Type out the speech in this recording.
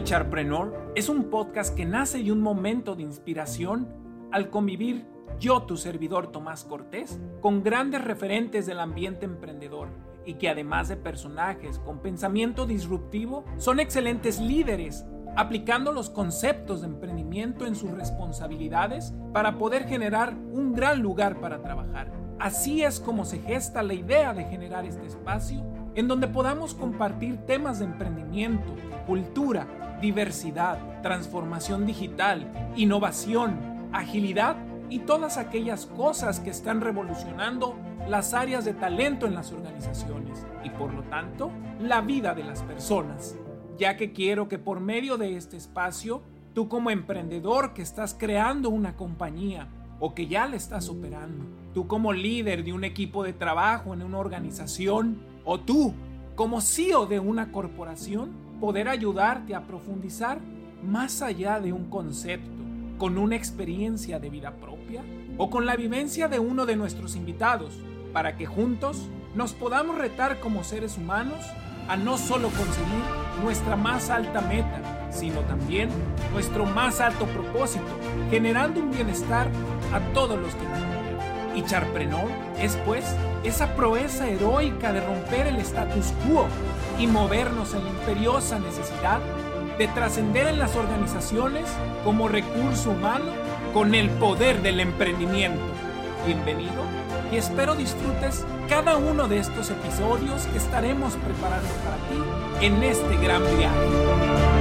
Charpreneur es un podcast que nace de un momento de inspiración al convivir yo, tu servidor Tomás Cortés, con grandes referentes del ambiente emprendedor y que además de personajes con pensamiento disruptivo, son excelentes líderes aplicando los conceptos de emprendimiento en sus responsabilidades para poder generar un gran lugar para trabajar. Así es como se gesta la idea de generar este espacio en donde podamos compartir temas de emprendimiento, cultura, diversidad, transformación digital, innovación, agilidad y todas aquellas cosas que están revolucionando las áreas de talento en las organizaciones y por lo tanto la vida de las personas, ya que quiero que por medio de este espacio, tú como emprendedor que estás creando una compañía o que ya la estás operando, tú como líder de un equipo de trabajo en una organización o tú como CEO de una corporación, poder ayudarte a profundizar más allá de un concepto, con una experiencia de vida propia o con la vivencia de uno de nuestros invitados, para que juntos nos podamos retar como seres humanos a no solo conseguir nuestra más alta meta, sino también nuestro más alto propósito, generando un bienestar a todos los que rodean. Y Charpreneur es pues esa proeza heroica de romper el status quo y movernos en la imperiosa necesidad de trascender en las organizaciones como recurso humano con el poder del emprendimiento. Bienvenido y espero disfrutes cada uno de estos episodios que estaremos preparando para ti en este gran viaje.